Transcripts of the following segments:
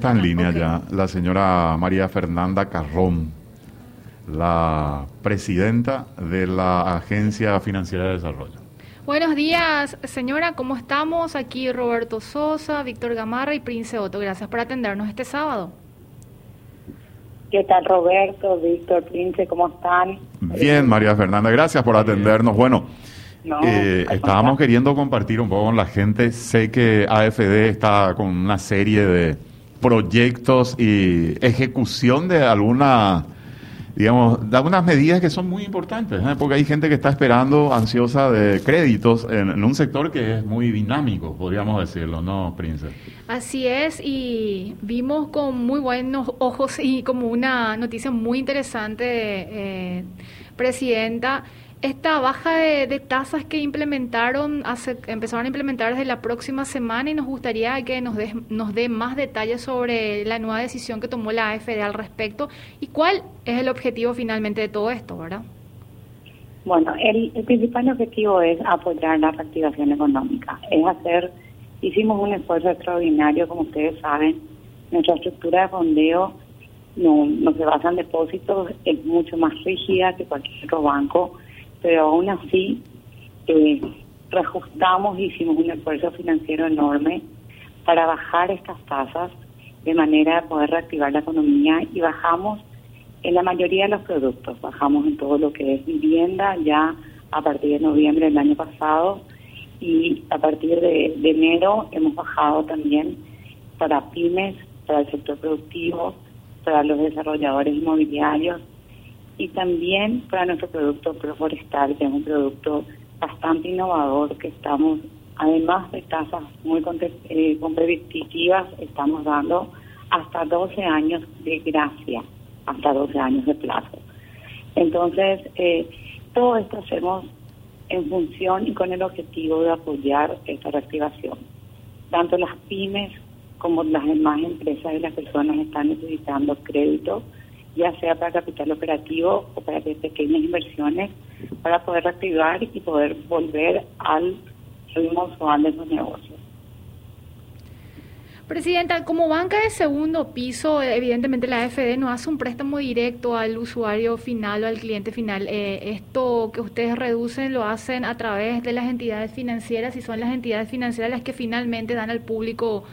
Está en línea ya la señora María Fernanda Carrón, la presidenta de la Agencia Financiera de Desarrollo. Buenos días, señora, ¿cómo estamos? Aquí Roberto Sosa, Víctor Gamarra y Prince Otto. Gracias por atendernos este sábado. ¿Qué tal, Roberto, Víctor, Prince? ¿Cómo están? Bien, María Fernanda, gracias por atendernos. Bueno, eh, estábamos queriendo compartir un poco con la gente. Sé que AFD está con una serie de proyectos y ejecución de alguna digamos, de algunas medidas que son muy importantes, ¿eh? porque hay gente que está esperando, ansiosa de créditos en, un sector que es muy dinámico, podríamos decirlo, ¿no, Prince? Así es, y vimos con muy buenos ojos y como una noticia muy interesante, eh, Presidenta, esta baja de, tasas que implementaron, empezaron a implementar desde la próxima semana y nos gustaría que nos dé nos dé más detalles sobre la nueva decisión que tomó la AFD al respecto y cuál es el objetivo finalmente de todo esto, ¿verdad? Bueno, el, principal objetivo es apoyar la reactivación económica, es hacer, hicimos un esfuerzo extraordinario, como ustedes saben, nuestra estructura de fondeo no se basa en depósitos, es mucho más rígida que cualquier otro banco pero aún así eh, reajustamos hicimos un esfuerzo financiero enorme para bajar estas tasas de manera de poder reactivar la economía y bajamos en la mayoría de los productos, bajamos en todo lo que es vivienda ya a partir de noviembre del año pasado y a partir de enero hemos bajado también para pymes, para el sector productivo, para los desarrolladores inmobiliarios y también para nuestro producto Proforestal, que es un producto bastante innovador que estamos, además de tasas muy eh, competitivas, estamos dando hasta 12 años de gracia, hasta 12 años de plazo. Entonces, eh, todo esto hacemos en función y con el objetivo de apoyar esta reactivación. Tanto las pymes como las demás empresas y las personas están necesitando crédito ya sea para capital operativo o para pequeñas inversiones, para poder reactivar y poder volver al ritmo usual de sus negocios. Presidenta, como banca de segundo piso, evidentemente la AFD no hace un préstamo directo al usuario final o al cliente final. Eh, esto que ustedes reducen lo hacen a través de las entidades financieras y son las entidades financieras las que finalmente dan al público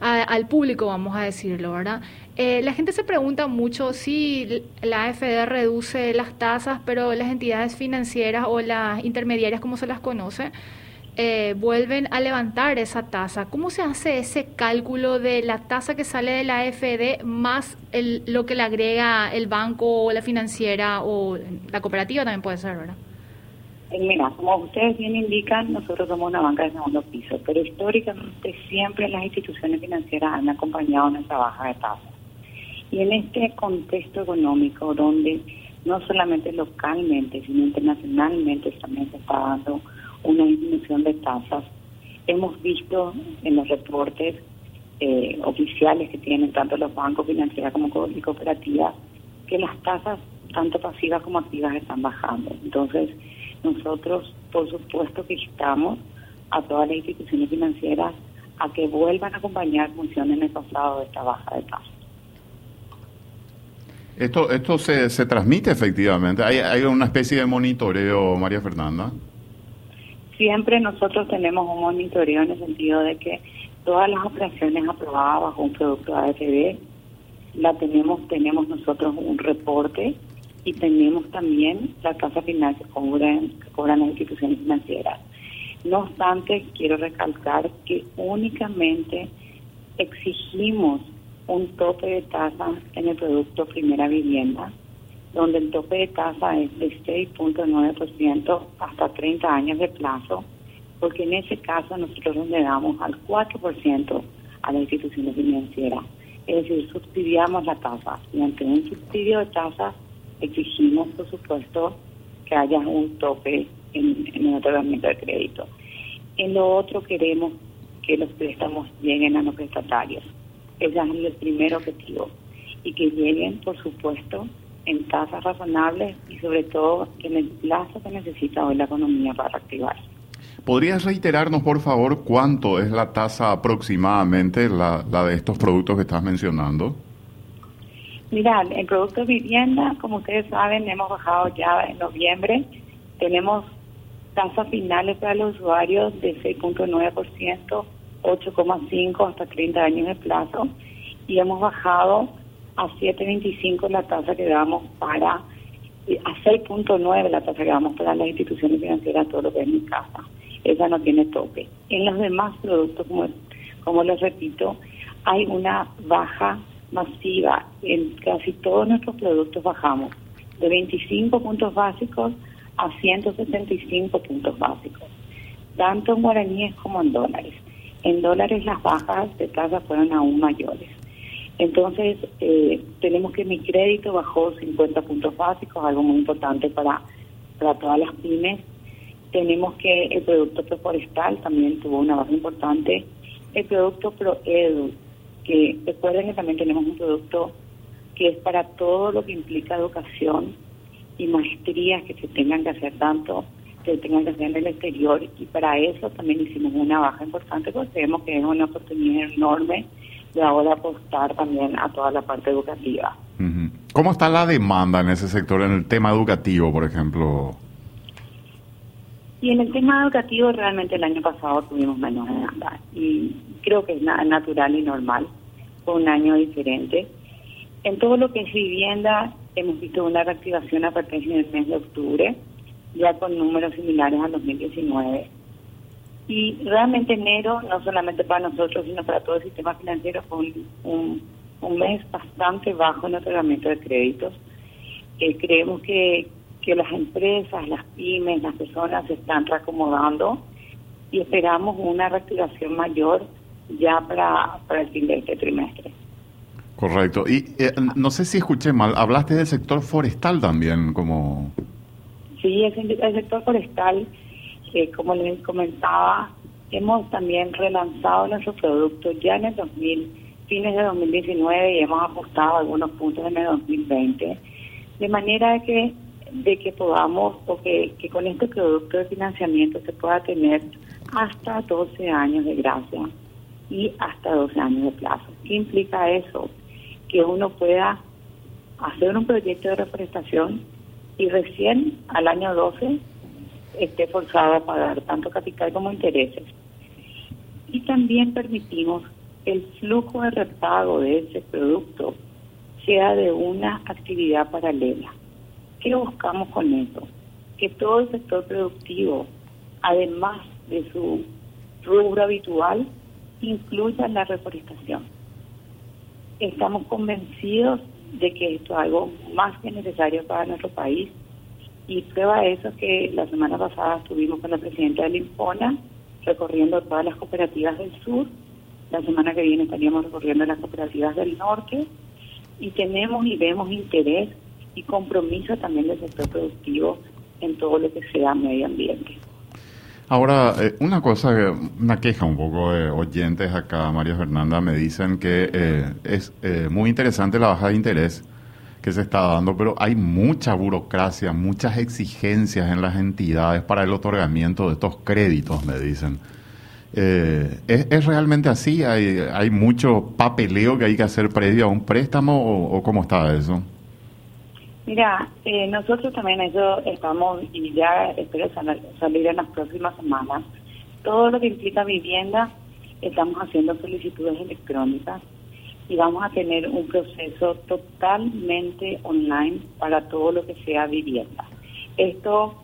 al público, vamos a decirlo, ¿verdad? Eh, la gente se pregunta mucho si la AFD reduce las tasas, pero las entidades financieras o las intermediarias, como se las conoce, eh, vuelven a levantar esa tasa. ¿Cómo se hace ese cálculo de la tasa que sale de la AFD más el, lo que le agrega el banco o la financiera o la cooperativa también puede ser, ¿verdad? Eh, mira, como ustedes bien indican, nosotros somos una banca de segundo piso, pero históricamente siempre las instituciones financieras han acompañado nuestra baja de tasa. Y en este contexto económico donde no solamente localmente, sino internacionalmente también se está dando una disminución de tasas, hemos visto en los reportes eh, oficiales que tienen tanto los bancos financieros como cooperativas que las tasas, tanto pasivas como activas, están bajando. Entonces, nosotros, por supuesto, que estamos a todas las instituciones financieras a que vuelvan a acompañar funciones en el pasado de esta baja de tasas. Esto, esto se, se transmite efectivamente. ¿Hay, ¿Hay una especie de monitoreo, María Fernanda? Siempre nosotros tenemos un monitoreo en el sentido de que todas las operaciones aprobadas bajo un producto AFD la tenemos, tenemos nosotros un reporte y tenemos también la tasa final que cobran, que cobran las instituciones financieras. No obstante, quiero recalcar que únicamente exigimos un tope de tasa en el producto primera vivienda, donde el tope de tasa es de 6.9% hasta 30 años de plazo, porque en ese caso nosotros le damos al 4% a las instituciones financieras. Es decir, subsidiamos la tasa y ante un subsidio de tasa exigimos, por supuesto, que haya un tope en, el otorgamiento de crédito. En lo otro queremos que los préstamos lleguen a los prestatarios. Ese es el primer objetivo. Y que lleguen, por supuesto, en tasas razonables y sobre todo en el plazo que necesita hoy la economía para reactivarse. ¿Podrías reiterarnos, por favor, cuánto es la tasa aproximadamente, la de estos productos que estás mencionando? Mira, el producto de vivienda, como ustedes saben, hemos bajado ya en noviembre. Tenemos tasas finales para los usuarios de 6.9%, 8,5% hasta 30 años de plazo. Y hemos bajado a 7.25 la tasa que damos para, a 6.9 la tasa que damos para las instituciones financieras, todo lo que es mi casa. Esa no tiene tope. En los demás productos, como, como les repito, hay una baja masiva. En casi todos nuestros productos bajamos de 25 puntos básicos a 175 puntos básicos, tanto en guaraníes como en dólares. En dólares las bajas de tasa fueron aún mayores. Entonces, eh, tenemos que mi crédito bajó 50 puntos básicos, algo muy importante para, para todas las pymes. Tenemos que el producto forestal también tuvo una baja importante. El producto ProEdu que recuerden que también tenemos un producto que es para todo lo que implica educación y maestrías que se tengan que hacer tanto, que se tengan que hacer en el exterior y para eso también hicimos una baja importante porque creemos que es una oportunidad enorme de ahora apostar también a toda la parte educativa. ¿Cómo está la demanda en ese sector, en el tema educativo, por ejemplo? Y en el tema educativo realmente el año pasado tuvimos menos demanda y creo que es natural y normal, fue un año diferente. En todo lo que es vivienda hemos visto una reactivación a partir del mes de octubre, ya con números similares al 2019. Y realmente enero, no solamente para nosotros, sino para todo el sistema financiero, fue un, mes bastante bajo en el otorgamiento de créditos. Eh, creemos que, que las empresas, las pymes, las personas se están reacomodando y esperamos una reactivación mayor ya para, para el fin de este trimestre. Correcto. Y eh, no sé si escuché mal, hablaste del sector forestal también, como... Sí, el, sector forestal, que como les comentaba, hemos también relanzado nuestro producto ya en el 2000, fines de 2019 y hemos apostado algunos puntos en el 2020, de manera que de que podamos o que, con este producto de financiamiento se pueda tener hasta 12 años de gracia y hasta 12 años de plazo. ¿Qué implica eso? Que uno pueda hacer un proyecto de reforestación y recién al año 12 esté forzado a pagar tanto capital como intereses. Y también permitimos que el flujo de repago de ese producto sea de una actividad paralela. ¿Qué buscamos con eso? Que todo el sector productivo, además de su rubro habitual, incluya la reforestación. Estamos convencidos de que esto es algo más que necesario para nuestro país. Y prueba eso que la semana pasada estuvimos con la presidenta del INPONA recorriendo todas las cooperativas del sur, la semana que viene estaríamos recorriendo las cooperativas del norte. Y tenemos y vemos interés y compromiso también del sector productivo en todo lo que sea medio ambiente. Ahora, eh, una cosa, una queja un poco de oyentes acá, María Fernanda, me dicen que eh, es eh, muy interesante la baja de interés que se está dando, pero hay mucha burocracia, muchas exigencias en las entidades para el otorgamiento de estos créditos, me dicen. ¿es, realmente así? ¿Hay, ¿Hay mucho papeleo que hay que hacer previo a un préstamo o cómo está eso? Mira, eh, nosotros también eso estamos, y ya espero salir en las próximas semanas, todo lo que implica vivienda, estamos haciendo solicitudes electrónicas y vamos a tener un proceso totalmente online para todo lo que sea vivienda. Esto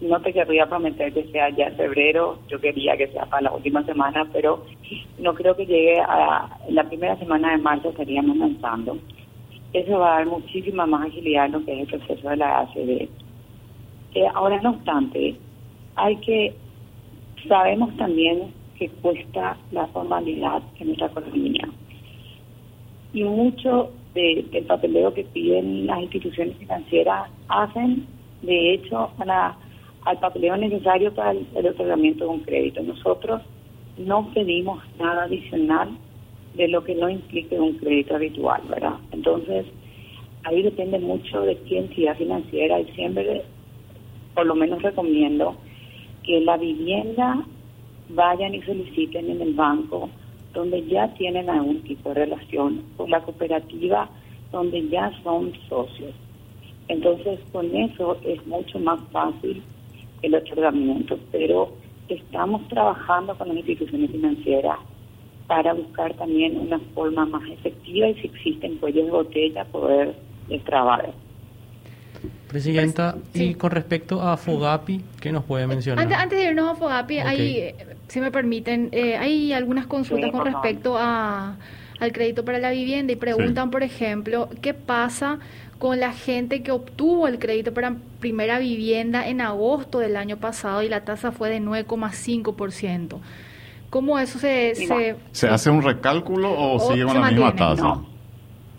no te querría prometer que sea ya en febrero, yo quería que sea para la última semana, pero no creo que llegue a la primera semana de marzo estaríamos lanzando. Eso va a dar muchísima más agilidad en lo que es el proceso de la ACD. Eh, ahora, no obstante, hay que, sabemos también que cuesta la formalidad en nuestra economía. Y mucho del papeleo que piden las instituciones financieras hacen, de hecho, para, al papeleo necesario para el, el otorgamiento de un crédito. Nosotros no pedimos nada adicional de lo que no implique un crédito habitual, ¿verdad? Entonces, ahí depende mucho de qué entidad financiera y siempre, por lo menos recomiendo, que la vivienda vayan y soliciten en el banco donde ya tienen algún tipo de relación, con la cooperativa donde ya son socios. Entonces, con eso es mucho más fácil el otorgamiento, pero estamos trabajando con las instituciones financieras para buscar también una forma más efectiva y si existen cuellos de botella poder destrabar. Presidenta, y con respecto a Fogapi, ¿qué nos puede mencionar? Antes, de irnos a Fogapi, hay, si me permiten, eh, hay algunas consultas con respecto a, al crédito para la vivienda y preguntan, por ejemplo, ¿qué pasa con la gente que obtuvo el crédito para primera vivienda en agosto del año pasado y la tasa fue de 9,5%? ¿Cómo eso se, se... hace un recálculo o, sigue con la misma tasa?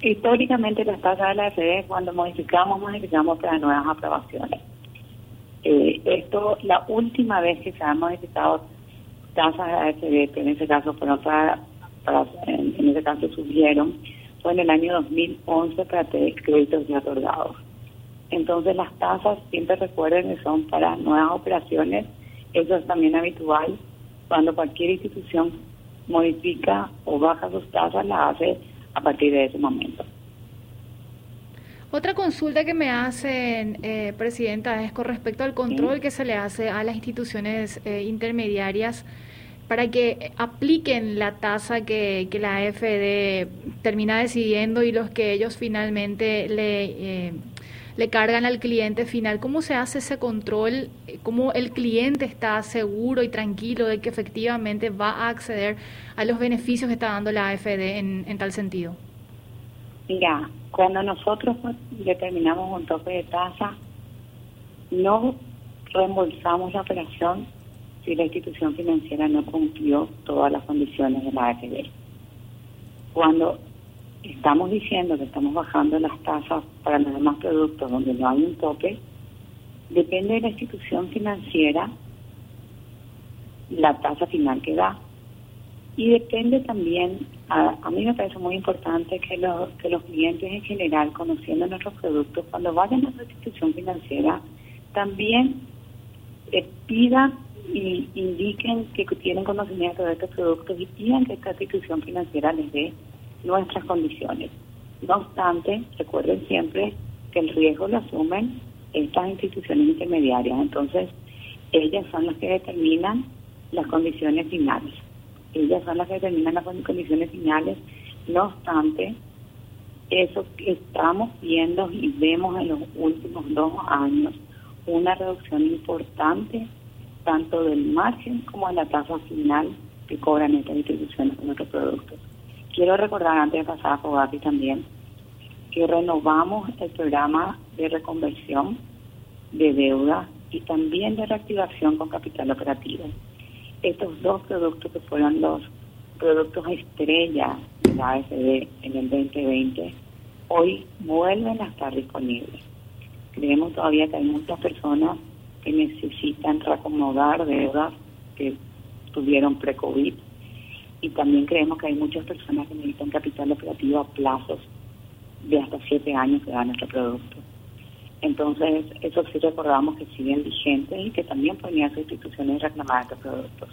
Históricamente las tasas de la FD, cuando modificamos, modificamos para nuevas aprobaciones. Eh, esto, la última vez que se han modificado tasas de la FD, que en ese caso fueron para, en, ese caso subieron, fue en el año 2011 para créditos ya otorgados. Entonces las tasas, siempre recuerden que son para nuevas operaciones, eso es también habitual. Cuando cualquier institución modifica o baja sus tasas, la hace a partir de ese momento. Otra consulta que me hacen, eh, Presidenta, es con respecto al control que se le hace a las instituciones eh, intermediarias para que apliquen la tasa que, que, la AFD termina decidiendo y los que ellos finalmente le, eh, le cargan al cliente final. ¿Cómo se hace ese control? ¿Cómo el cliente está seguro y tranquilo de que efectivamente va a acceder a los beneficios que está dando la AFD en, tal sentido? Mira, cuando nosotros determinamos un tope de tasa, no reembolsamos la operación si la institución financiera no cumplió todas las condiciones de la AFD. Cuando estamos diciendo que estamos bajando las tasas para los demás productos donde no hay un tope, depende de la institución financiera la tasa final que da. Y depende también, a, mí me parece muy importante que, los que los clientes en general, conociendo nuestros productos, cuando vayan a la institución financiera, también eh, pidan y indiquen que tienen conocimiento de estos productos y pidan que esta institución financiera les dé nuestras condiciones. No obstante, recuerden siempre que el riesgo lo asumen estas instituciones intermediarias. Entonces, ellas son las que determinan las condiciones finales. Ellas son las que determinan las condiciones finales. No obstante, eso que estamos viendo y vemos en los últimos dos años una reducción importante tanto del margen como de la tasa final que cobran estas instituciones con nuestros productos. Quiero recordar antes de pasar a Fogapi también que renovamos el programa de reconversión de deuda y también de reactivación con capital operativo. Estos dos productos que fueron los productos estrella de la AFD en el 2020, hoy vuelven a estar disponibles. Creemos todavía que hay muchas personas que necesitan reacomodar deudas que tuvieron pre-COVID y también creemos que hay muchas personas que necesitan capital operativo a plazos de hasta siete años que da nuestro producto. Entonces, eso sí recordamos que siguen vigentes y que también podrían ser instituciones reclamar estos productos.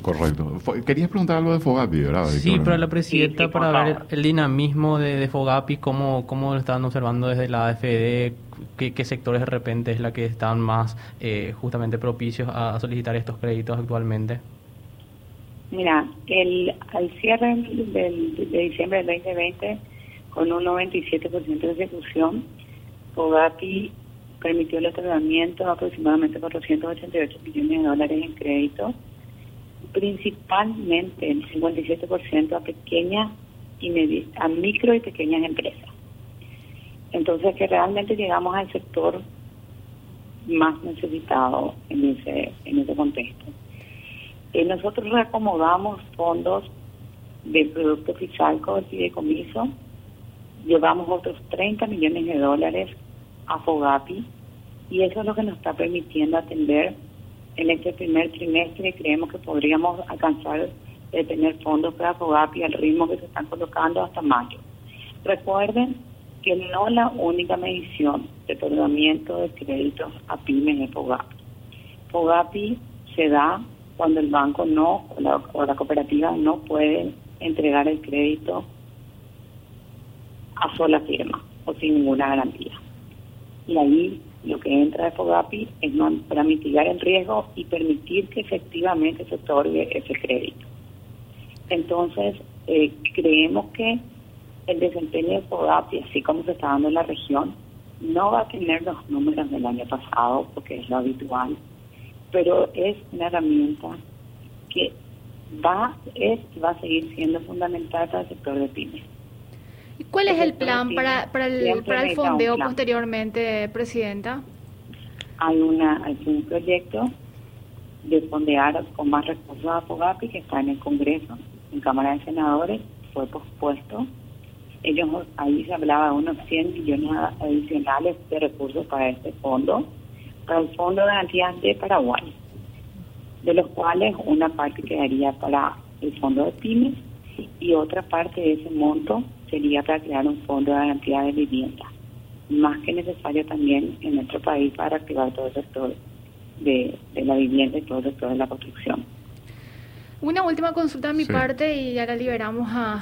Correcto. Querías preguntar algo de Fogapi, ¿verdad? Sí, para la presidenta, para ver el dinamismo de, Fogapi, cómo, cómo lo están observando desde la AFD, qué, sectores de repente es la que están más eh, justamente propicios a solicitar estos créditos actualmente. Mira, el, al cierre del, de diciembre del 2020, con un 97% de ejecución, Fogati permitió el otorgamiento de aproximadamente 488 millones de dólares en crédito, principalmente el 57% a pequeñas y a micro y pequeñas empresas. Entonces que realmente llegamos al sector más necesitado en ese en ese contexto. Eh, nosotros reacomodamos fondos del producto fiscal con el comiso llevamos otros 30 millones de dólares a Fogapi y eso es lo que nos está permitiendo atender en este primer trimestre. Creemos que podríamos alcanzar de tener fondos para Fogapi al ritmo que se están colocando hasta mayo. Recuerden que no la única medición de otorgamiento de créditos a pymes es Fogapi FOGAPI se da cuando el banco no o la, o la cooperativa no puede entregar el crédito a sola firma o sin ninguna garantía. Y ahí lo que entra de FOGAPI es para mitigar el riesgo y permitir que efectivamente se otorgue ese crédito. Entonces, eh, creemos que el desempeño de FOGAPI, así como se está dando en la región, no va a tener los números del año pasado, porque es lo habitual, pero es una herramienta que va, es, va a seguir siendo fundamental para el sector de pymes. ¿Y cuál es el plan para, para el, para el fondeo posteriormente, Presidenta? Hay, una, hay un proyecto de fondear con más recursos a FOGAPI que está en el Congreso, en Cámara de Senadores, fue pospuesto. Ellos ahí se hablaba de unos 100 millones adicionales de recursos para este fondo, para el Fondo de Garantías de Paraguay, de los cuales una parte quedaría para el Fondo de Pymes y otra parte de ese monto sería para crear un fondo de garantía de vivienda, más que necesario también en nuestro país para activar todo el sector de, la vivienda y todo el sector de la construcción. Una última consulta de mi parte y ya la liberamos a,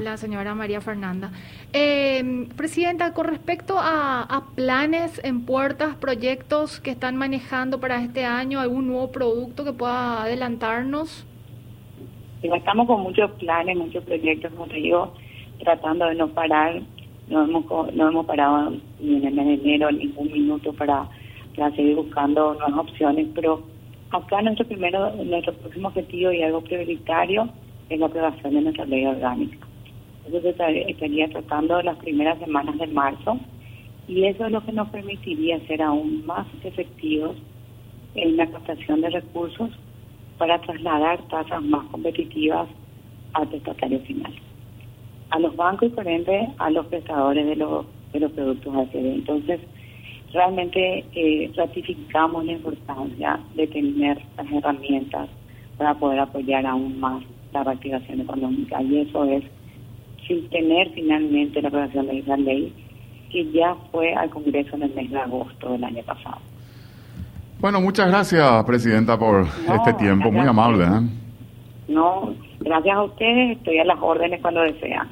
la señora María Fernanda. Eh, Presidenta, con respecto a, planes en puertas, proyectos que están manejando para este año, algún nuevo producto que pueda adelantarnos. Estamos con muchos planes, muchos proyectos, como te digo, tratando de no parar. No hemos, no hemos parado ni en el mes de enero ningún minuto para, para seguir buscando nuevas opciones, pero acá nuestro primero, nuestro próximo objetivo y algo prioritario es la aprobación de nuestra ley orgánica. Entonces estaría tratando las primeras semanas de marzo y eso es lo que nos permitiría ser aún más efectivos en la captación de recursos para trasladar tasas más competitivas al prestatario final, a los bancos y por ende a los prestadores de los, de los productos ACD. Entonces, realmente eh, ratificamos la importancia de tener las herramientas para poder apoyar aún más la reactivación económica y eso es sin tener finalmente la aprobación de esa ley que ya fue al Congreso en el mes de agosto del año pasado. Bueno, muchas gracias, Presidenta, por este tiempo. Muy amable. ¿eh? No, gracias a ustedes. Estoy a las órdenes cuando desean.